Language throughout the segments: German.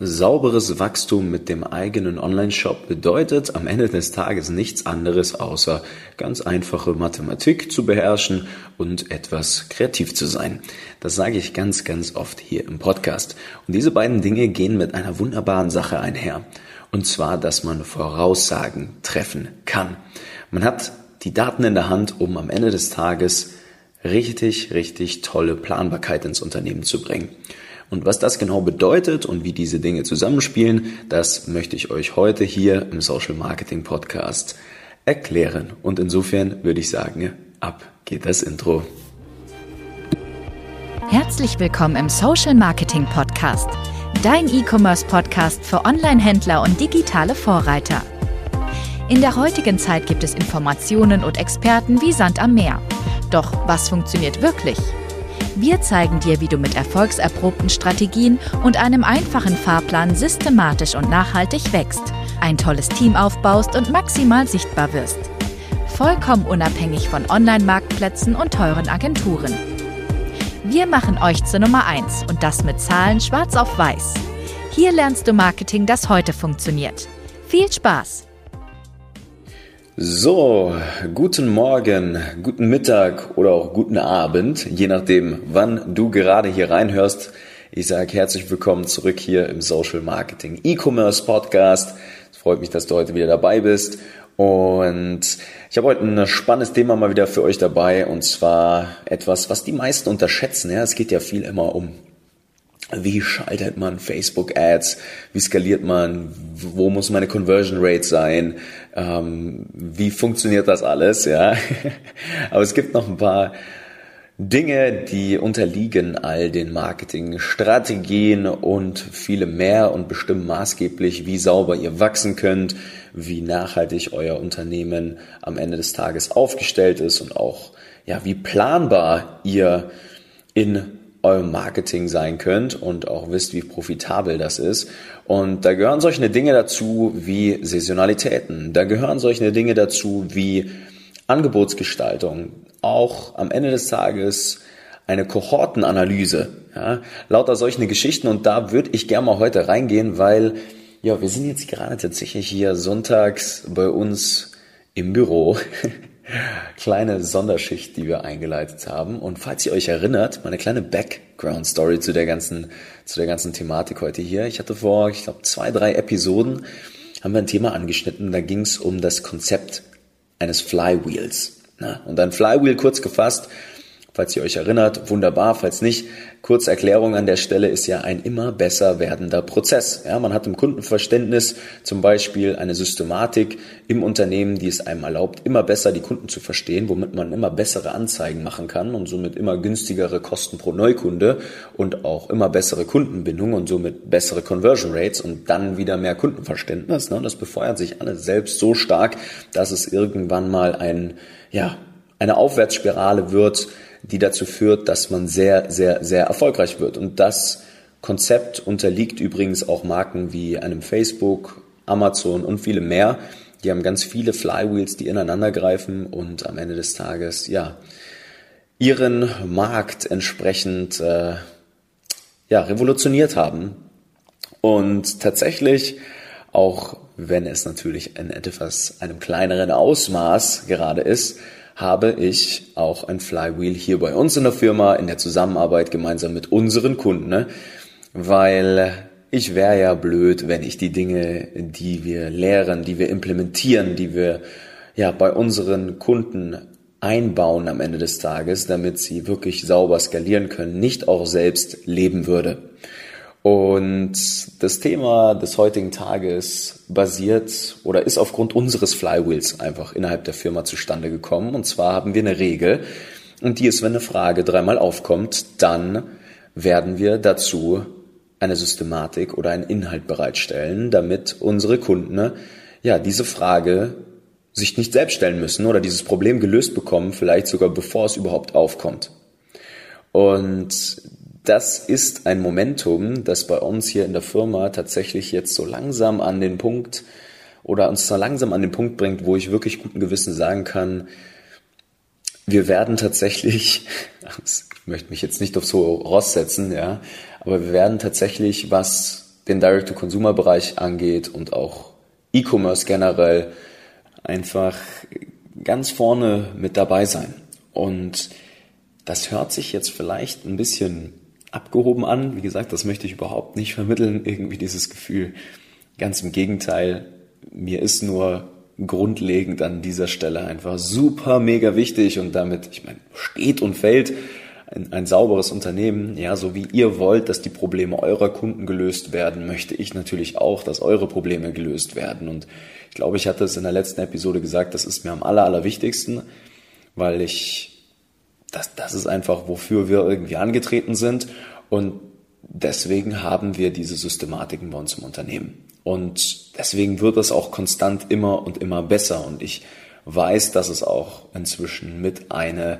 Sauberes Wachstum mit dem eigenen Online-Shop bedeutet am Ende des Tages nichts anderes außer ganz einfache Mathematik zu beherrschen und etwas kreativ zu sein. Das sage ich ganz, ganz oft hier im Podcast. Und diese beiden Dinge gehen mit einer wunderbaren Sache einher. Und zwar, dass man Voraussagen treffen kann. Man hat die Daten in der Hand, um am Ende des Tages richtig, richtig tolle Planbarkeit ins Unternehmen zu bringen. Und was das genau bedeutet und wie diese Dinge zusammenspielen, das möchte ich euch heute hier im Social Marketing Podcast erklären. Und insofern würde ich sagen, ab geht das Intro. Herzlich willkommen im Social Marketing Podcast, dein E-Commerce Podcast für Online-Händler und digitale Vorreiter. In der heutigen Zeit gibt es Informationen und Experten wie Sand am Meer. Doch was funktioniert wirklich? Wir zeigen dir, wie du mit erfolgserprobten Strategien und einem einfachen Fahrplan systematisch und nachhaltig wächst, ein tolles Team aufbaust und maximal sichtbar wirst. Vollkommen unabhängig von Online-Marktplätzen und teuren Agenturen. Wir machen euch zur Nummer 1 und das mit Zahlen schwarz auf weiß. Hier lernst du Marketing, das heute funktioniert. Viel Spaß! So, guten Morgen, guten Mittag oder auch guten Abend, je nachdem, wann du gerade hier reinhörst. Ich sage herzlich willkommen zurück hier im Social Marketing E-Commerce Podcast. Es freut mich, dass du heute wieder dabei bist. Und ich habe heute ein spannendes Thema mal wieder für euch dabei und zwar etwas, was die meisten unterschätzen. Ja, es geht ja viel immer um wie schaltet man Facebook Ads? Wie skaliert man? Wo muss meine Conversion Rate sein? Ähm, wie funktioniert das alles? Ja, aber es gibt noch ein paar Dinge, die unterliegen all den Marketingstrategien und viele mehr und bestimmen maßgeblich, wie sauber ihr wachsen könnt, wie nachhaltig euer Unternehmen am Ende des Tages aufgestellt ist und auch ja, wie planbar ihr in eurem Marketing sein könnt und auch wisst, wie profitabel das ist. Und da gehören solche Dinge dazu wie Saisonalitäten. Da gehören solche Dinge dazu wie Angebotsgestaltung. Auch am Ende des Tages eine Kohortenanalyse. Ja, lauter solche Geschichten. Und da würde ich gerne mal heute reingehen, weil ja, wir sind jetzt gerade tatsächlich hier sonntags bei uns im Büro. kleine Sonderschicht, die wir eingeleitet haben. Und falls ihr euch erinnert, meine kleine Background-Story zu der ganzen, zu der ganzen Thematik heute hier. Ich hatte vor, ich glaube, zwei, drei Episoden haben wir ein Thema angeschnitten. Da ging es um das Konzept eines Flywheels. Und ein Flywheel kurz gefasst Falls ihr euch erinnert, wunderbar. Falls nicht, kurze Erklärung an der Stelle ist ja ein immer besser werdender Prozess. Ja, man hat im Kundenverständnis zum Beispiel eine Systematik im Unternehmen, die es einem erlaubt, immer besser die Kunden zu verstehen, womit man immer bessere Anzeigen machen kann und somit immer günstigere Kosten pro Neukunde und auch immer bessere Kundenbindung und somit bessere Conversion Rates und dann wieder mehr Kundenverständnis. Ne? Das befeuert sich alles selbst so stark, dass es irgendwann mal ein, ja, eine Aufwärtsspirale wird, die dazu führt, dass man sehr, sehr, sehr erfolgreich wird. Und das Konzept unterliegt übrigens auch Marken wie einem Facebook, Amazon und viele mehr. Die haben ganz viele Flywheels, die ineinander greifen und am Ende des Tages, ja, ihren Markt entsprechend, äh, ja, revolutioniert haben. Und tatsächlich, auch wenn es natürlich in etwas einem kleineren Ausmaß gerade ist, habe ich auch ein Flywheel hier bei uns in der Firma in der Zusammenarbeit gemeinsam mit unseren Kunden, ne? weil ich wäre ja blöd, wenn ich die Dinge, die wir lehren, die wir implementieren, die wir ja bei unseren Kunden einbauen am Ende des Tages, damit sie wirklich sauber skalieren können, nicht auch selbst leben würde. Und das Thema des heutigen Tages basiert oder ist aufgrund unseres Flywheels einfach innerhalb der Firma zustande gekommen. Und zwar haben wir eine Regel, und die ist, wenn eine Frage dreimal aufkommt, dann werden wir dazu eine Systematik oder einen Inhalt bereitstellen, damit unsere Kunden ja diese Frage sich nicht selbst stellen müssen oder dieses Problem gelöst bekommen, vielleicht sogar bevor es überhaupt aufkommt. Und das ist ein Momentum, das bei uns hier in der Firma tatsächlich jetzt so langsam an den Punkt oder uns so langsam an den Punkt bringt, wo ich wirklich guten Gewissen sagen kann, wir werden tatsächlich, ich möchte mich jetzt nicht auf so Ross setzen, ja, aber wir werden tatsächlich, was den Direct-to-Consumer-Bereich angeht und auch E-Commerce generell einfach ganz vorne mit dabei sein. Und das hört sich jetzt vielleicht ein bisschen abgehoben an. Wie gesagt, das möchte ich überhaupt nicht vermitteln, irgendwie dieses Gefühl. Ganz im Gegenteil, mir ist nur grundlegend an dieser Stelle einfach super mega wichtig und damit, ich meine, steht und fällt ein, ein sauberes Unternehmen, ja, so wie ihr wollt, dass die Probleme eurer Kunden gelöst werden, möchte ich natürlich auch, dass eure Probleme gelöst werden. Und ich glaube, ich hatte es in der letzten Episode gesagt, das ist mir am aller, allerwichtigsten, weil ich, das, das ist einfach, wofür wir irgendwie angetreten sind. Und deswegen haben wir diese Systematiken bei uns im Unternehmen. Und deswegen wird es auch konstant immer und immer besser. Und ich weiß, dass es auch inzwischen mit einer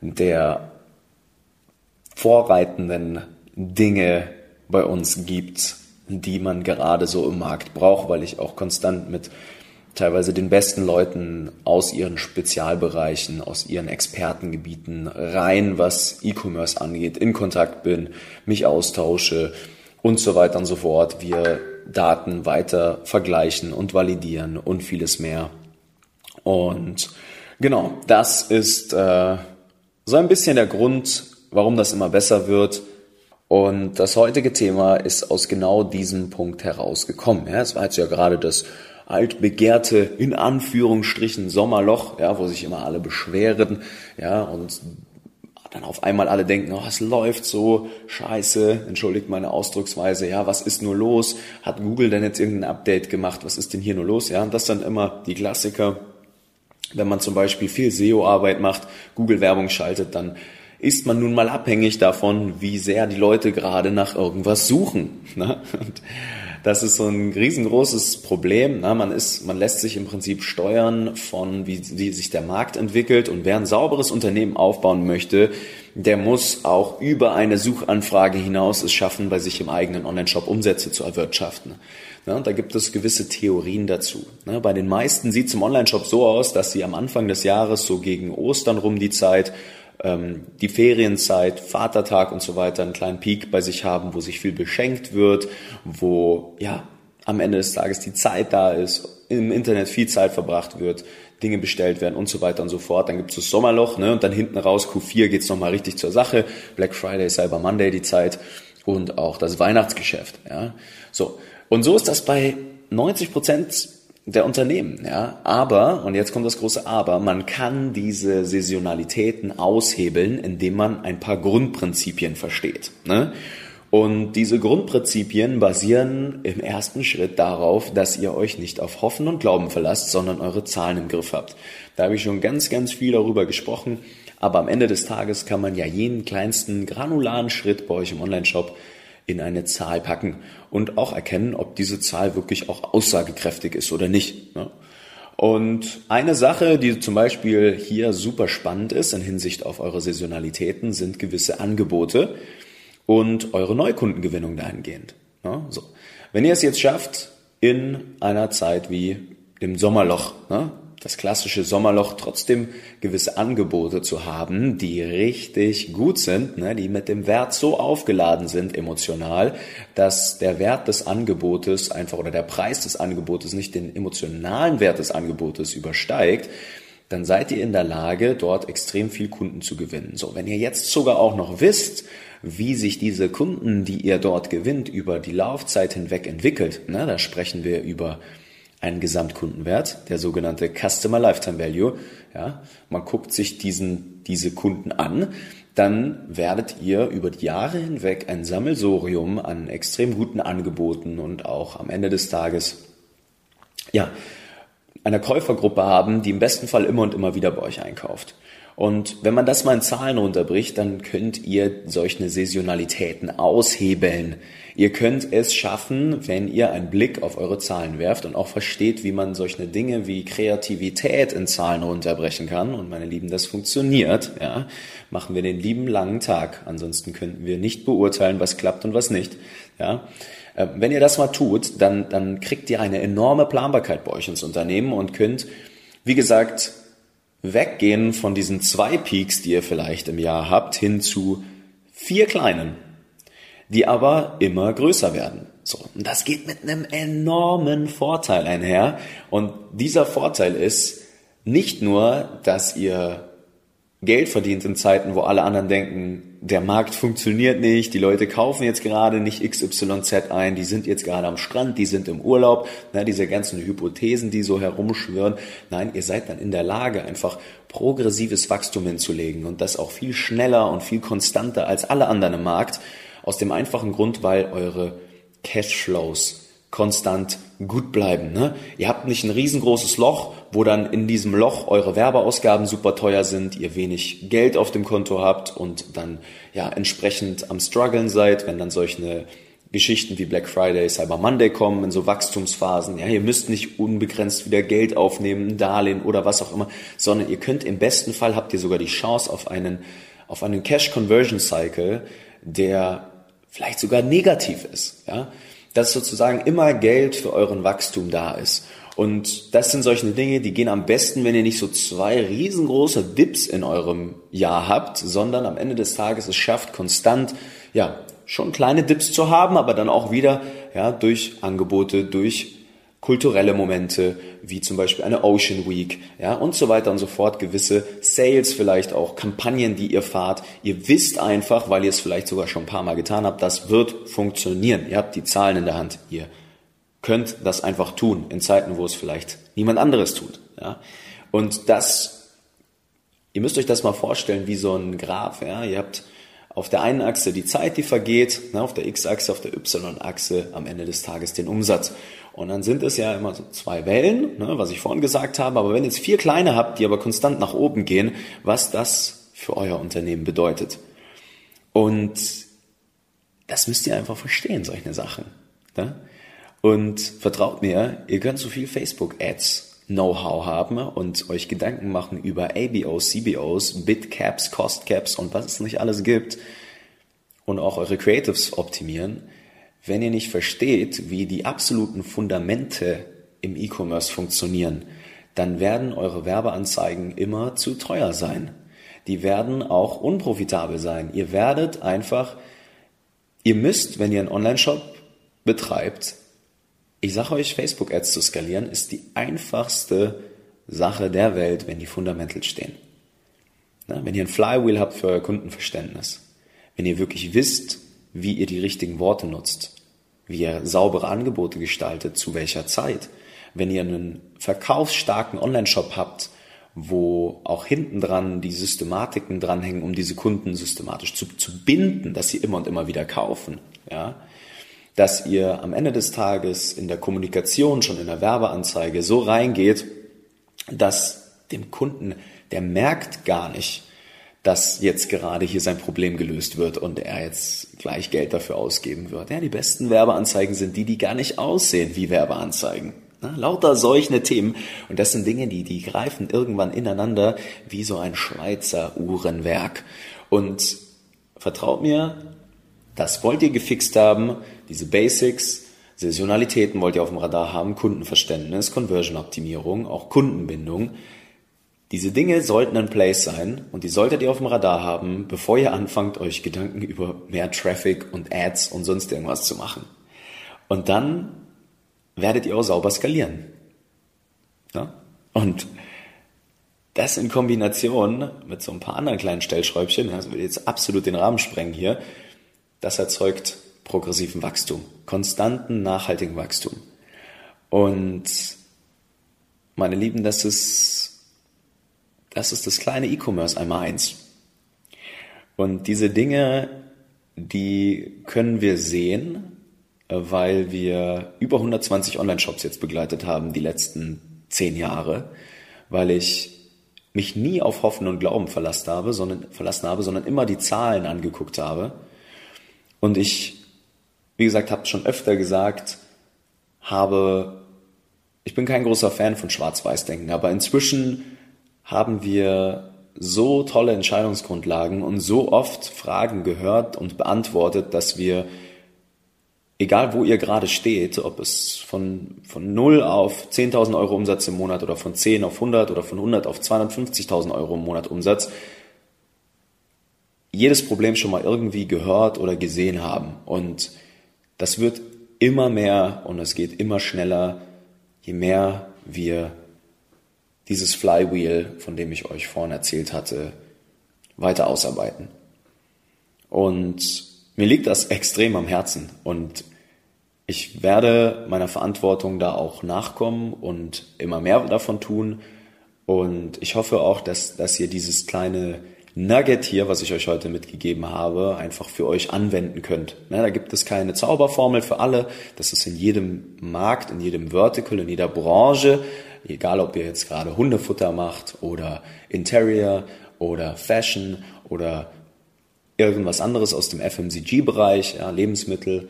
der vorreitenden Dinge bei uns gibt, die man gerade so im Markt braucht, weil ich auch konstant mit teilweise den besten Leuten aus ihren Spezialbereichen, aus ihren Expertengebieten rein, was E-Commerce angeht, in Kontakt bin, mich austausche und so weiter und so fort. Wir Daten weiter vergleichen und validieren und vieles mehr. Und genau, das ist äh, so ein bisschen der Grund, warum das immer besser wird. Und das heutige Thema ist aus genau diesem Punkt herausgekommen. Ja, es war jetzt ja gerade das altbegehrte, in Anführungsstrichen, Sommerloch, ja, wo sich immer alle beschweren, ja, und dann auf einmal alle denken, oh, es läuft so scheiße, entschuldigt meine Ausdrucksweise, ja, was ist nur los? Hat Google denn jetzt irgendein Update gemacht? Was ist denn hier nur los? Ja, und das dann immer die Klassiker. Wenn man zum Beispiel viel SEO-Arbeit macht, Google-Werbung schaltet, dann ist man nun mal abhängig davon, wie sehr die Leute gerade nach irgendwas suchen. Ne? Und das ist so ein riesengroßes Problem. Ne? Man ist, man lässt sich im Prinzip steuern von, wie, wie sich der Markt entwickelt. Und wer ein sauberes Unternehmen aufbauen möchte, der muss auch über eine Suchanfrage hinaus es schaffen, bei sich im eigenen Online-Shop Umsätze zu erwirtschaften. Ja, da gibt es gewisse Theorien dazu. Ne? Bei den meisten sieht es im Online-Shop so aus, dass sie am Anfang des Jahres, so gegen Ostern rum die Zeit, die Ferienzeit, Vatertag und so weiter einen kleinen Peak bei sich haben, wo sich viel beschenkt wird, wo ja am Ende des Tages die Zeit da ist, im Internet viel Zeit verbracht wird, Dinge bestellt werden und so weiter und so fort. Dann gibt es das Sommerloch ne? und dann hinten raus Q4 geht's nochmal richtig zur Sache. Black Friday, Cyber Monday die Zeit und auch das Weihnachtsgeschäft. Ja? So. Und so ist das bei 90 Prozent der Unternehmen, ja. Aber, und jetzt kommt das große Aber, man kann diese Saisonalitäten aushebeln, indem man ein paar Grundprinzipien versteht. Ne? Und diese Grundprinzipien basieren im ersten Schritt darauf, dass ihr euch nicht auf Hoffen und Glauben verlasst, sondern eure Zahlen im Griff habt. Da habe ich schon ganz, ganz viel darüber gesprochen. Aber am Ende des Tages kann man ja jeden kleinsten granularen Schritt bei euch im Online-Shop in eine Zahl packen und auch erkennen, ob diese Zahl wirklich auch aussagekräftig ist oder nicht. Ne? Und eine Sache, die zum Beispiel hier super spannend ist in Hinsicht auf eure Saisonalitäten, sind gewisse Angebote und eure Neukundengewinnung dahingehend. Ne? So. Wenn ihr es jetzt schafft, in einer Zeit wie dem Sommerloch, ne? Das klassische Sommerloch trotzdem gewisse Angebote zu haben, die richtig gut sind, ne, die mit dem Wert so aufgeladen sind emotional, dass der Wert des Angebotes einfach oder der Preis des Angebotes nicht den emotionalen Wert des Angebotes übersteigt, dann seid ihr in der Lage, dort extrem viel Kunden zu gewinnen. So, wenn ihr jetzt sogar auch noch wisst, wie sich diese Kunden, die ihr dort gewinnt, über die Laufzeit hinweg entwickelt, ne, da sprechen wir über einen Gesamtkundenwert, der sogenannte Customer Lifetime Value. Ja, man guckt sich diesen, diese Kunden an, dann werdet ihr über die Jahre hinweg ein Sammelsorium an extrem guten Angeboten und auch am Ende des Tages, ja, einer Käufergruppe haben, die im besten Fall immer und immer wieder bei euch einkauft. Und wenn man das mal in Zahlen runterbricht, dann könnt ihr solche Saisonalitäten aushebeln. Ihr könnt es schaffen, wenn ihr einen Blick auf eure Zahlen werft und auch versteht, wie man solche Dinge wie Kreativität in Zahlen runterbrechen kann. Und meine Lieben, das funktioniert. Ja, machen wir den lieben langen Tag. Ansonsten könnten wir nicht beurteilen, was klappt und was nicht. Ja, äh, wenn ihr das mal tut, dann dann kriegt ihr eine enorme Planbarkeit bei euch ins Unternehmen und könnt, wie gesagt, weggehen von diesen zwei Peaks, die ihr vielleicht im Jahr habt, hin zu vier kleinen, die aber immer größer werden. So, und das geht mit einem enormen Vorteil einher. Und dieser Vorteil ist nicht nur, dass ihr Geld verdient in Zeiten, wo alle anderen denken, der Markt funktioniert nicht, die Leute kaufen jetzt gerade nicht XYZ ein, die sind jetzt gerade am Strand, die sind im Urlaub, ne, diese ganzen Hypothesen, die so herumschwören. Nein, ihr seid dann in der Lage, einfach progressives Wachstum hinzulegen und das auch viel schneller und viel konstanter als alle anderen im Markt, aus dem einfachen Grund, weil eure Cashflows konstant gut bleiben. Ne? Ihr habt nicht ein riesengroßes Loch, wo dann in diesem Loch eure Werbeausgaben super teuer sind, ihr wenig Geld auf dem Konto habt und dann ja entsprechend am struggeln seid, wenn dann solche Geschichten wie Black Friday, Cyber Monday kommen, in so Wachstumsphasen. Ja, ihr müsst nicht unbegrenzt wieder Geld aufnehmen, ein Darlehen oder was auch immer, sondern ihr könnt im besten Fall habt ihr sogar die Chance auf einen, auf einen Cash Conversion Cycle, der vielleicht sogar negativ ist. Ja, dass sozusagen immer Geld für euren Wachstum da ist. Und das sind solche Dinge, die gehen am besten, wenn ihr nicht so zwei riesengroße Dips in eurem Jahr habt, sondern am Ende des Tages es schafft, konstant, ja, schon kleine Dips zu haben, aber dann auch wieder, ja, durch Angebote, durch kulturelle Momente, wie zum Beispiel eine Ocean Week, ja, und so weiter und so fort, gewisse Sales vielleicht auch, Kampagnen, die ihr fahrt. Ihr wisst einfach, weil ihr es vielleicht sogar schon ein paar Mal getan habt, das wird funktionieren. Ihr habt die Zahlen in der Hand. Ihr könnt das einfach tun in Zeiten, wo es vielleicht niemand anderes tut, ja. Und das, ihr müsst euch das mal vorstellen wie so ein Graph, ja. Ihr habt auf der einen Achse die Zeit, die vergeht, ne, auf der X-Achse, auf der Y-Achse am Ende des Tages den Umsatz. Und dann sind es ja immer so zwei Wellen, ne, was ich vorhin gesagt habe. Aber wenn ihr jetzt vier kleine habt, die aber konstant nach oben gehen, was das für euer Unternehmen bedeutet. Und das müsst ihr einfach verstehen, solche Sachen. Ne? Und vertraut mir, ihr könnt so viel Facebook-Ads Know-how haben und euch Gedanken machen über ABOs, CBOs, Bitcaps, Costcaps und was es nicht alles gibt und auch eure Creatives optimieren, wenn ihr nicht versteht, wie die absoluten Fundamente im E-Commerce funktionieren, dann werden eure Werbeanzeigen immer zu teuer sein. Die werden auch unprofitabel sein. Ihr werdet einfach, ihr müsst, wenn ihr einen Online-Shop betreibt, ich sage euch, Facebook-Ads zu skalieren ist die einfachste Sache der Welt, wenn die Fundamentals stehen. Wenn ihr ein Flywheel habt für euer Kundenverständnis, wenn ihr wirklich wisst, wie ihr die richtigen Worte nutzt, wie ihr saubere Angebote gestaltet, zu welcher Zeit, wenn ihr einen verkaufsstarken Online-Shop habt, wo auch hinten dran die Systematiken dranhängen, um diese Kunden systematisch zu, zu binden, dass sie immer und immer wieder kaufen, ja, dass ihr am Ende des Tages in der Kommunikation, schon in der Werbeanzeige so reingeht, dass dem Kunden, der merkt gar nicht, dass jetzt gerade hier sein Problem gelöst wird und er jetzt gleich Geld dafür ausgeben wird. Ja, die besten Werbeanzeigen sind die, die gar nicht aussehen wie Werbeanzeigen. Na, lauter solche Themen. Und das sind Dinge, die, die greifen irgendwann ineinander wie so ein Schweizer Uhrenwerk. Und vertraut mir, das wollt ihr gefixt haben, diese Basics, Saisonalitäten wollt ihr auf dem Radar haben, Kundenverständnis, Conversion-Optimierung, auch Kundenbindung. Diese Dinge sollten in place sein und die solltet ihr auf dem Radar haben, bevor ihr anfangt, euch Gedanken über mehr Traffic und Ads und sonst irgendwas zu machen. Und dann werdet ihr auch sauber skalieren. Ja? Und das in Kombination mit so ein paar anderen kleinen Stellschräubchen, das will jetzt absolut den Rahmen sprengen hier, das erzeugt progressiven Wachstum, konstanten, nachhaltigen Wachstum. Und meine Lieben, das ist, das ist das kleine E-Commerce einmal eins. Und diese Dinge, die können wir sehen, weil wir über 120 Online-Shops jetzt begleitet haben, die letzten zehn Jahre, weil ich mich nie auf Hoffen und Glauben verlassen habe, sondern, verlassen habe, sondern immer die Zahlen angeguckt habe und ich, wie gesagt, habe schon öfter gesagt, habe, ich bin kein großer Fan von Schwarz-Weiß-Denken, aber inzwischen haben wir so tolle Entscheidungsgrundlagen und so oft Fragen gehört und beantwortet, dass wir, egal wo ihr gerade steht, ob es von, von 0 auf 10.000 Euro Umsatz im Monat oder von 10 auf 100 oder von 100 auf 250.000 Euro im Monat Umsatz, jedes Problem schon mal irgendwie gehört oder gesehen haben. Und das wird immer mehr und es geht immer schneller, je mehr wir dieses Flywheel, von dem ich euch vorhin erzählt hatte, weiter ausarbeiten. Und mir liegt das extrem am Herzen und ich werde meiner Verantwortung da auch nachkommen und immer mehr davon tun. Und ich hoffe auch, dass, dass ihr dieses kleine Nugget hier, was ich euch heute mitgegeben habe, einfach für euch anwenden könnt. Da gibt es keine Zauberformel für alle. Das ist in jedem Markt, in jedem Vertical, in jeder Branche, egal ob ihr jetzt gerade Hundefutter macht oder Interior oder Fashion oder irgendwas anderes aus dem FMCG-Bereich, ja, Lebensmittel.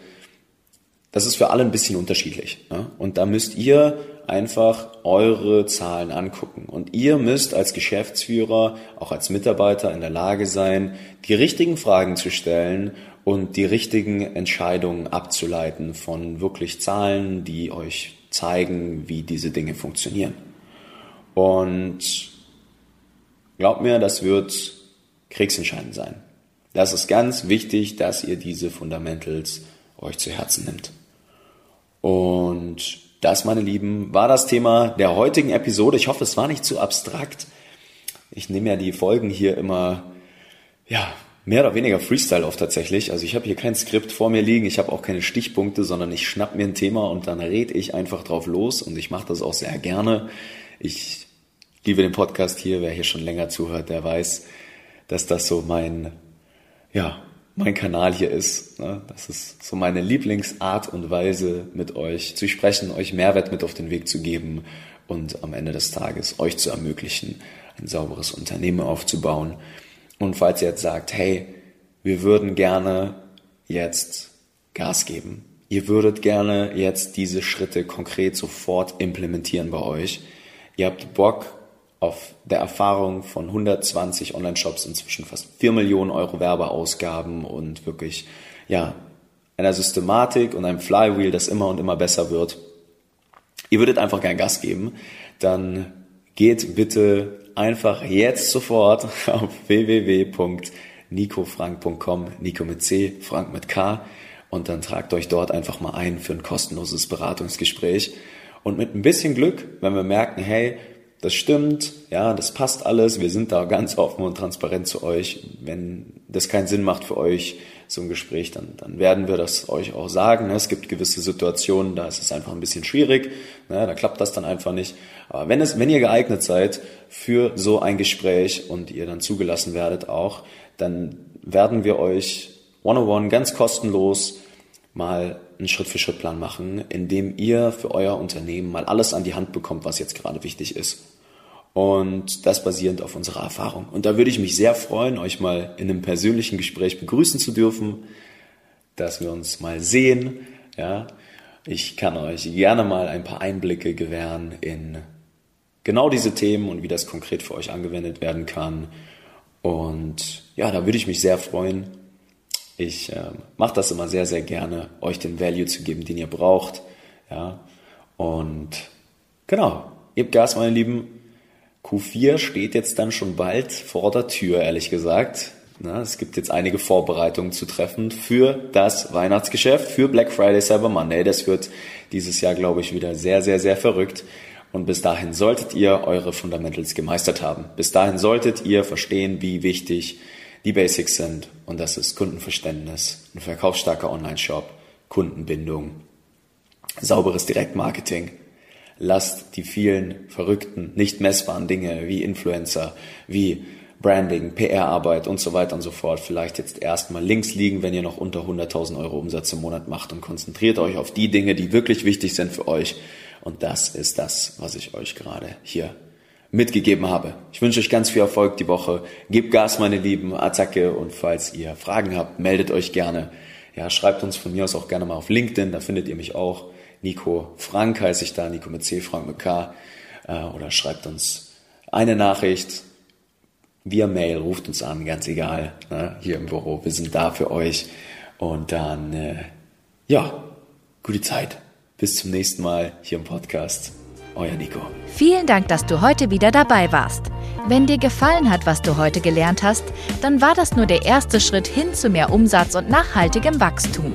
Das ist für alle ein bisschen unterschiedlich. Ne? Und da müsst ihr einfach eure Zahlen angucken. Und ihr müsst als Geschäftsführer, auch als Mitarbeiter in der Lage sein, die richtigen Fragen zu stellen und die richtigen Entscheidungen abzuleiten von wirklich Zahlen, die euch zeigen, wie diese Dinge funktionieren. Und glaubt mir, das wird kriegsentscheidend sein. Das ist ganz wichtig, dass ihr diese Fundamentals euch zu Herzen nimmt. Und das, meine Lieben, war das Thema der heutigen Episode. Ich hoffe, es war nicht zu abstrakt. Ich nehme ja die Folgen hier immer, ja, mehr oder weniger Freestyle auf tatsächlich. Also ich habe hier kein Skript vor mir liegen, ich habe auch keine Stichpunkte, sondern ich schnapp mir ein Thema und dann rede ich einfach drauf los und ich mache das auch sehr gerne. Ich liebe den Podcast hier, wer hier schon länger zuhört, der weiß, dass das so mein, ja, mein Kanal hier ist. Ne? Das ist so meine Lieblingsart und Weise, mit euch zu sprechen, euch Mehrwert mit auf den Weg zu geben und am Ende des Tages euch zu ermöglichen, ein sauberes Unternehmen aufzubauen. Und falls ihr jetzt sagt, hey, wir würden gerne jetzt Gas geben, ihr würdet gerne jetzt diese Schritte konkret sofort implementieren bei euch, ihr habt Bock auf der Erfahrung von 120 Online-Shops inzwischen fast 4 Millionen Euro Werbeausgaben und wirklich, ja, einer Systematik und einem Flywheel, das immer und immer besser wird. Ihr würdet einfach gern Gas geben, dann geht bitte einfach jetzt sofort auf www.nicofrank.com, Nico mit C, Frank mit K und dann tragt euch dort einfach mal ein für ein kostenloses Beratungsgespräch. Und mit ein bisschen Glück, wenn wir merken, hey, das stimmt, ja, das passt alles, wir sind da ganz offen und transparent zu euch. Wenn das keinen Sinn macht für euch, so ein Gespräch, dann, dann werden wir das euch auch sagen. Ne? Es gibt gewisse Situationen, da ist es einfach ein bisschen schwierig, ne? da klappt das dann einfach nicht. Aber wenn, es, wenn ihr geeignet seid für so ein Gespräch und ihr dann zugelassen werdet auch, dann werden wir euch one-on-one ganz kostenlos mal einen Schritt-für-Schritt-Plan machen, in dem ihr für euer Unternehmen mal alles an die Hand bekommt, was jetzt gerade wichtig ist. Und das basierend auf unserer Erfahrung. Und da würde ich mich sehr freuen, euch mal in einem persönlichen Gespräch begrüßen zu dürfen, dass wir uns mal sehen. Ja, ich kann euch gerne mal ein paar Einblicke gewähren in genau diese Themen und wie das konkret für euch angewendet werden kann. Und ja, da würde ich mich sehr freuen. Ich äh, mache das immer sehr, sehr gerne, euch den Value zu geben, den ihr braucht. Ja, und genau, gebt Gas, meine Lieben. Q4 steht jetzt dann schon bald vor der Tür, ehrlich gesagt. Na, es gibt jetzt einige Vorbereitungen zu treffen für das Weihnachtsgeschäft, für Black Friday, Cyber Monday. Das wird dieses Jahr, glaube ich, wieder sehr, sehr, sehr verrückt. Und bis dahin solltet ihr eure Fundamentals gemeistert haben. Bis dahin solltet ihr verstehen, wie wichtig die Basics sind. Und das ist Kundenverständnis, ein verkaufsstarker Online-Shop, Kundenbindung, sauberes Direktmarketing, lasst die vielen verrückten, nicht messbaren Dinge wie Influencer, wie Branding, PR-Arbeit und so weiter und so fort vielleicht jetzt erstmal links liegen, wenn ihr noch unter 100.000 Euro Umsatz im Monat macht und konzentriert euch auf die Dinge, die wirklich wichtig sind für euch. Und das ist das, was ich euch gerade hier mitgegeben habe. Ich wünsche euch ganz viel Erfolg die Woche. Gebt Gas, meine Lieben, Attacke. Und falls ihr Fragen habt, meldet euch gerne. Ja, schreibt uns von mir aus auch gerne mal auf LinkedIn, da findet ihr mich auch. Nico Frank heiße ich da, Nico mit C, Frank mit K. Äh, oder schreibt uns eine Nachricht via Mail, ruft uns an, ganz egal, ne, hier im Büro. Wir sind da für euch. Und dann, äh, ja, gute Zeit. Bis zum nächsten Mal hier im Podcast. Euer Nico. Vielen Dank, dass du heute wieder dabei warst. Wenn dir gefallen hat, was du heute gelernt hast, dann war das nur der erste Schritt hin zu mehr Umsatz und nachhaltigem Wachstum.